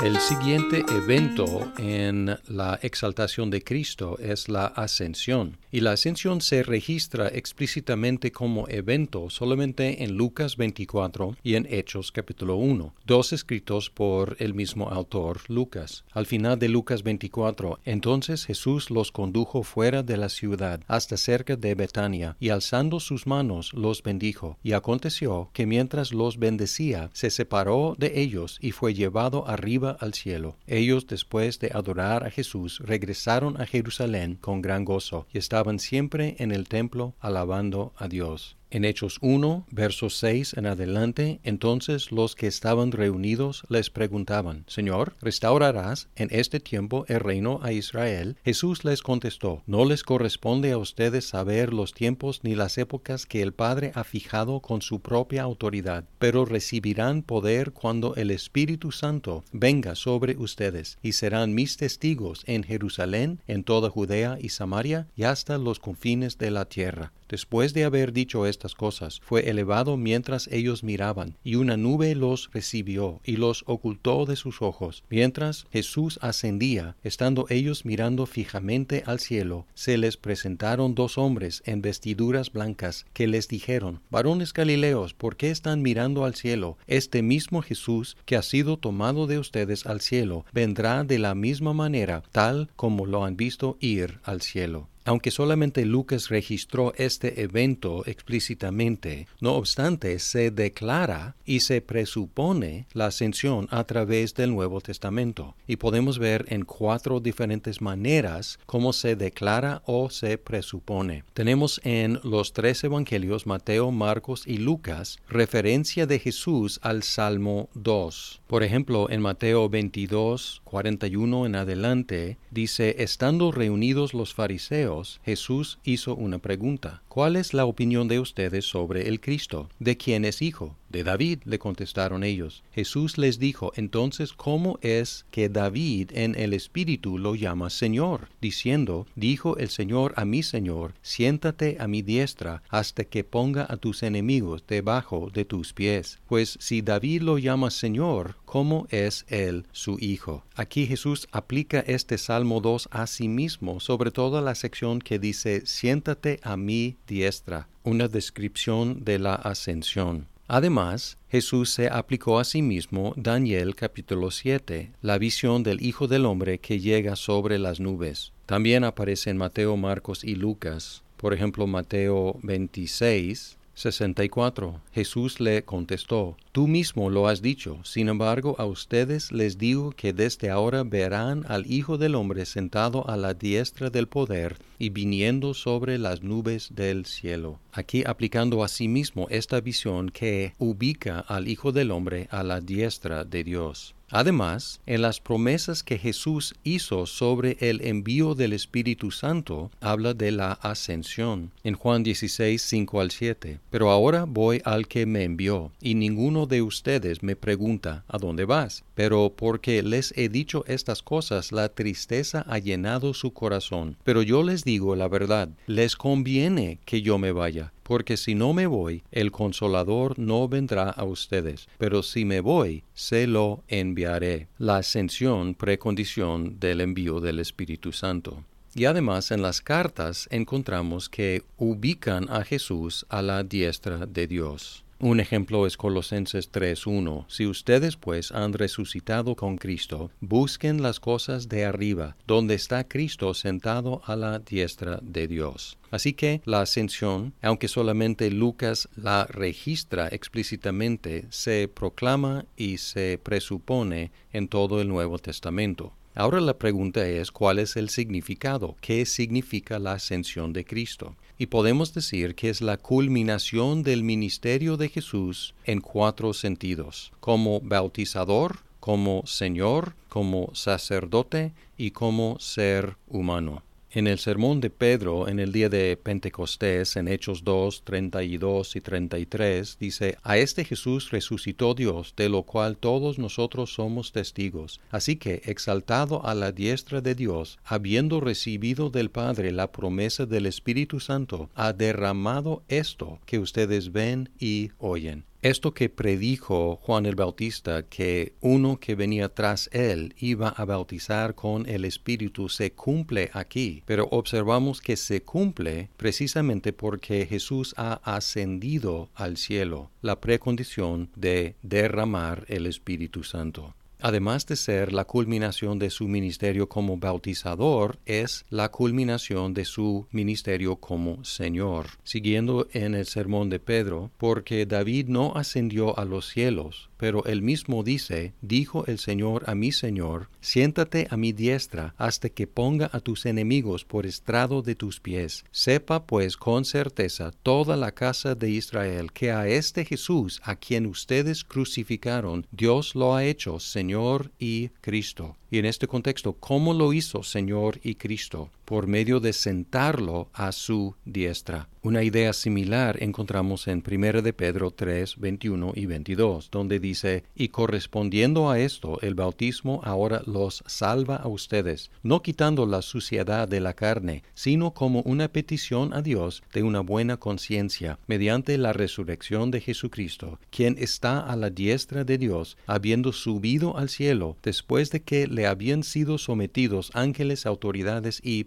El siguiente evento en la exaltación de Cristo es la ascensión, y la ascensión se registra explícitamente como evento solamente en Lucas 24 y en Hechos capítulo 1, dos escritos por el mismo autor Lucas. Al final de Lucas 24, entonces Jesús los condujo fuera de la ciudad hasta cerca de Betania, y alzando sus manos los bendijo. Y aconteció que mientras los bendecía, se separó de ellos y fue llevado arriba al cielo. Ellos, después de adorar a Jesús, regresaron a Jerusalén con gran gozo y estaban siempre en el templo alabando a Dios. En Hechos 1, versos 6 en adelante, entonces los que estaban reunidos les preguntaban, Señor, ¿restaurarás en este tiempo el reino a Israel? Jesús les contestó, No les corresponde a ustedes saber los tiempos ni las épocas que el Padre ha fijado con su propia autoridad, pero recibirán poder cuando el Espíritu Santo venga sobre ustedes, y serán mis testigos en Jerusalén, en toda Judea y Samaria, y hasta los confines de la tierra. Después de haber dicho estas cosas, fue elevado mientras ellos miraban, y una nube los recibió y los ocultó de sus ojos. Mientras Jesús ascendía, estando ellos mirando fijamente al cielo, se les presentaron dos hombres en vestiduras blancas, que les dijeron, Varones Galileos, ¿por qué están mirando al cielo? Este mismo Jesús, que ha sido tomado de ustedes al cielo, vendrá de la misma manera, tal como lo han visto ir al cielo. Aunque solamente Lucas registró este evento explícitamente, no obstante se declara y se presupone la ascensión a través del Nuevo Testamento, y podemos ver en cuatro diferentes maneras cómo se declara o se presupone. Tenemos en los tres evangelios, Mateo, Marcos y Lucas, referencia de Jesús al Salmo 2. Por ejemplo, en Mateo 22, 41 en adelante, dice, estando reunidos los fariseos, Jesús hizo una pregunta. ¿Cuál es la opinión de ustedes sobre el Cristo? ¿De quién es hijo? De David, le contestaron ellos. Jesús les dijo, entonces, ¿cómo es que David en el Espíritu lo llama Señor? Diciendo, dijo el Señor a mi Señor, siéntate a mi diestra hasta que ponga a tus enemigos debajo de tus pies. Pues si David lo llama Señor, ¿cómo es él su hijo? Aquí Jesús aplica este Salmo 2 a sí mismo, sobre todo la sección que dice, siéntate a mi diestra, una descripción de la ascensión. Además, Jesús se aplicó a sí mismo Daniel capítulo 7, la visión del Hijo del Hombre que llega sobre las nubes. También aparece en Mateo, Marcos y Lucas. Por ejemplo, Mateo 26, 64. Jesús le contestó, Tú mismo lo has dicho, sin embargo a ustedes les digo que desde ahora verán al Hijo del Hombre sentado a la diestra del poder y viniendo sobre las nubes del cielo. Aquí aplicando a sí mismo esta visión que ubica al Hijo del Hombre a la diestra de Dios. Además, en las promesas que Jesús hizo sobre el envío del Espíritu Santo, habla de la ascensión. En Juan 16, 5 al 7. Pero ahora voy al que me envió, y ninguno de ustedes me pregunta, ¿a dónde vas? Pero porque les he dicho estas cosas, la tristeza ha llenado su corazón. Pero yo les digo la verdad, les conviene que yo me vaya porque si no me voy, el consolador no vendrá a ustedes, pero si me voy, se lo enviaré. La ascensión precondición del envío del Espíritu Santo. Y además en las cartas encontramos que ubican a Jesús a la diestra de Dios. Un ejemplo es Colosenses 3.1. Si ustedes pues han resucitado con Cristo, busquen las cosas de arriba, donde está Cristo sentado a la diestra de Dios. Así que la ascensión, aunque solamente Lucas la registra explícitamente, se proclama y se presupone en todo el Nuevo Testamento. Ahora la pregunta es cuál es el significado, qué significa la ascensión de Cristo. Y podemos decir que es la culminación del ministerio de Jesús en cuatro sentidos, como bautizador, como Señor, como sacerdote y como ser humano. En el sermón de Pedro en el día de Pentecostés, en Hechos 2, 32 y 33, dice, A este Jesús resucitó Dios, de lo cual todos nosotros somos testigos. Así que, exaltado a la diestra de Dios, habiendo recibido del Padre la promesa del Espíritu Santo, ha derramado esto que ustedes ven y oyen. Esto que predijo Juan el Bautista, que uno que venía tras él iba a bautizar con el Espíritu, se cumple aquí, pero observamos que se cumple precisamente porque Jesús ha ascendido al cielo, la precondición de derramar el Espíritu Santo. Además de ser la culminación de su ministerio como bautizador, es la culminación de su ministerio como Señor. Siguiendo en el sermón de Pedro, porque David no ascendió a los cielos, pero él mismo dice, dijo el Señor a mi Señor, siéntate a mi diestra hasta que ponga a tus enemigos por estrado de tus pies. Sepa pues con certeza toda la casa de Israel que a este Jesús a quien ustedes crucificaron, Dios lo ha hecho Señor y Cristo. Y en este contexto, ¿cómo lo hizo Señor y Cristo? Por medio de sentarlo a su diestra. Una idea similar encontramos en 1 de Pedro 3, 21 y 22, donde dice, y correspondiendo a esto, el bautismo ahora los salva a ustedes, no quitando la suciedad de la carne, sino como una petición a Dios de una buena conciencia, mediante la resurrección de Jesucristo, quien está a la diestra de Dios, habiendo subido al cielo, después de que le habían sido sometidos ángeles, autoridades y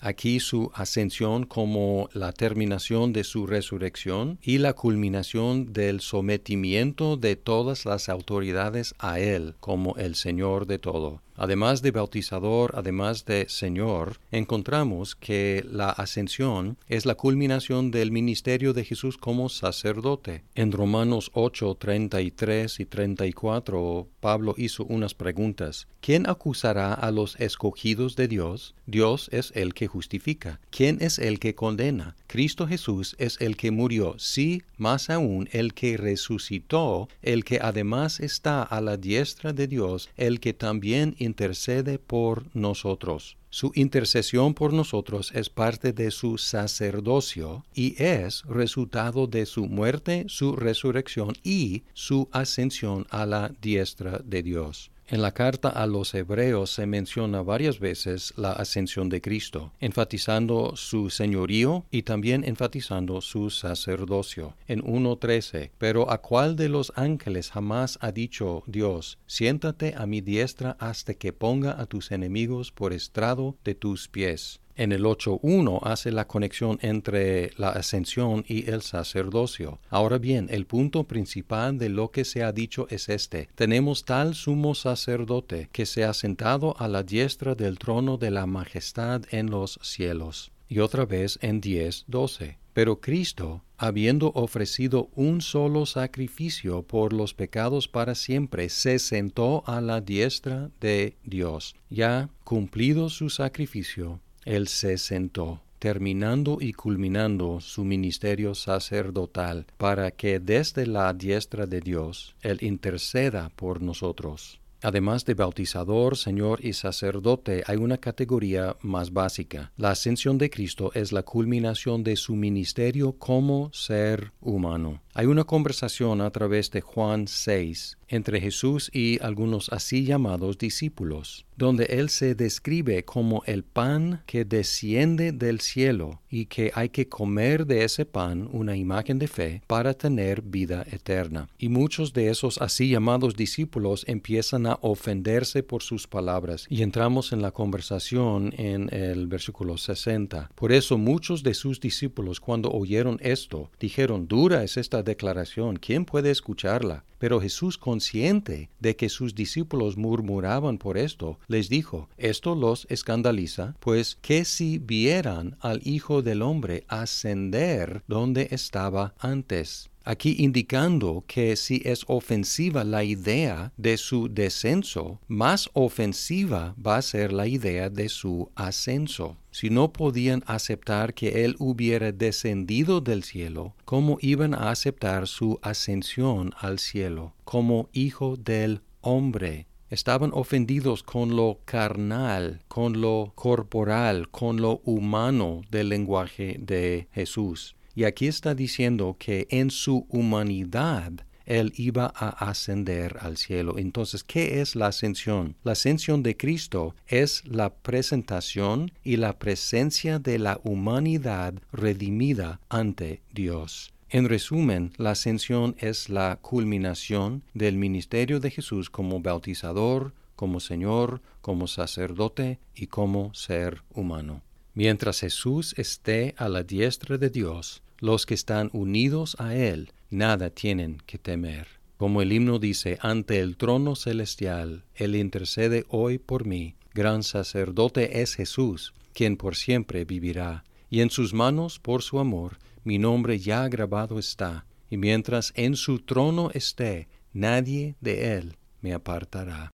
Aquí su ascensión como la terminación de su resurrección y la culminación del sometimiento de todas las autoridades a Él como el Señor de todo. Además de bautizador, además de Señor, encontramos que la ascensión es la culminación del ministerio de Jesús como sacerdote. En Romanos 8, 33 y 34, Pablo hizo unas preguntas. ¿Quién acusará a los escogidos de Dios? Dios es el que justifica. ¿Quién es el que condena? Cristo Jesús es el que murió, sí, más aún el que resucitó, el que además está a la diestra de Dios, el que también intercede por nosotros. Su intercesión por nosotros es parte de su sacerdocio y es resultado de su muerte, su resurrección y su ascensión a la diestra de Dios. En la carta a los hebreos se menciona varias veces la ascensión de Cristo, enfatizando su señorío y también enfatizando su sacerdocio. En 1.13, pero ¿a cuál de los ángeles jamás ha dicho Dios, siéntate a mi diestra hasta que ponga a tus enemigos por estrado de tus pies? En el 8.1 hace la conexión entre la ascensión y el sacerdocio. Ahora bien, el punto principal de lo que se ha dicho es este. Tenemos tal sumo sacerdote que se ha sentado a la diestra del trono de la majestad en los cielos. Y otra vez en 10.12. Pero Cristo, habiendo ofrecido un solo sacrificio por los pecados para siempre, se sentó a la diestra de Dios. Ya cumplido su sacrificio, él se sentó, terminando y culminando su ministerio sacerdotal, para que desde la diestra de Dios Él interceda por nosotros. Además de bautizador, Señor y sacerdote, hay una categoría más básica. La ascensión de Cristo es la culminación de su ministerio como ser humano. Hay una conversación a través de Juan 6 entre Jesús y algunos así llamados discípulos, donde Él se describe como el pan que desciende del cielo y que hay que comer de ese pan una imagen de fe para tener vida eterna. Y muchos de esos así llamados discípulos empiezan a ofenderse por sus palabras y entramos en la conversación en el versículo 60. Por eso muchos de sus discípulos cuando oyeron esto dijeron, dura es esta declaración, ¿quién puede escucharla? Pero Jesús, consciente de que sus discípulos murmuraban por esto, les dijo, esto los escandaliza, pues que si vieran al Hijo del Hombre ascender donde estaba antes aquí indicando que si es ofensiva la idea de su descenso, más ofensiva va a ser la idea de su ascenso. Si no podían aceptar que Él hubiera descendido del cielo, ¿cómo iban a aceptar su ascensión al cielo como hijo del hombre? estaban ofendidos con lo carnal, con lo corporal, con lo humano del lenguaje de Jesús. Y aquí está diciendo que en su humanidad él iba a ascender al cielo. Entonces, ¿qué es la ascensión? La ascensión de Cristo es la presentación y la presencia de la humanidad redimida ante Dios. En resumen, la ascensión es la culminación del ministerio de Jesús como bautizador, como Señor, como sacerdote y como ser humano. Mientras Jesús esté a la diestra de Dios, los que están unidos a Él nada tienen que temer. Como el himno dice, ante el trono celestial, Él intercede hoy por mí. Gran sacerdote es Jesús, quien por siempre vivirá, y en sus manos, por su amor, mi nombre ya grabado está, y mientras en su trono esté, nadie de él me apartará.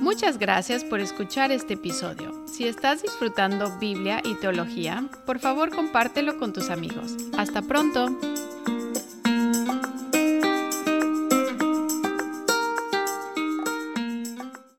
Muchas gracias por escuchar este episodio. Si estás disfrutando Biblia y teología, por favor compártelo con tus amigos. Hasta pronto.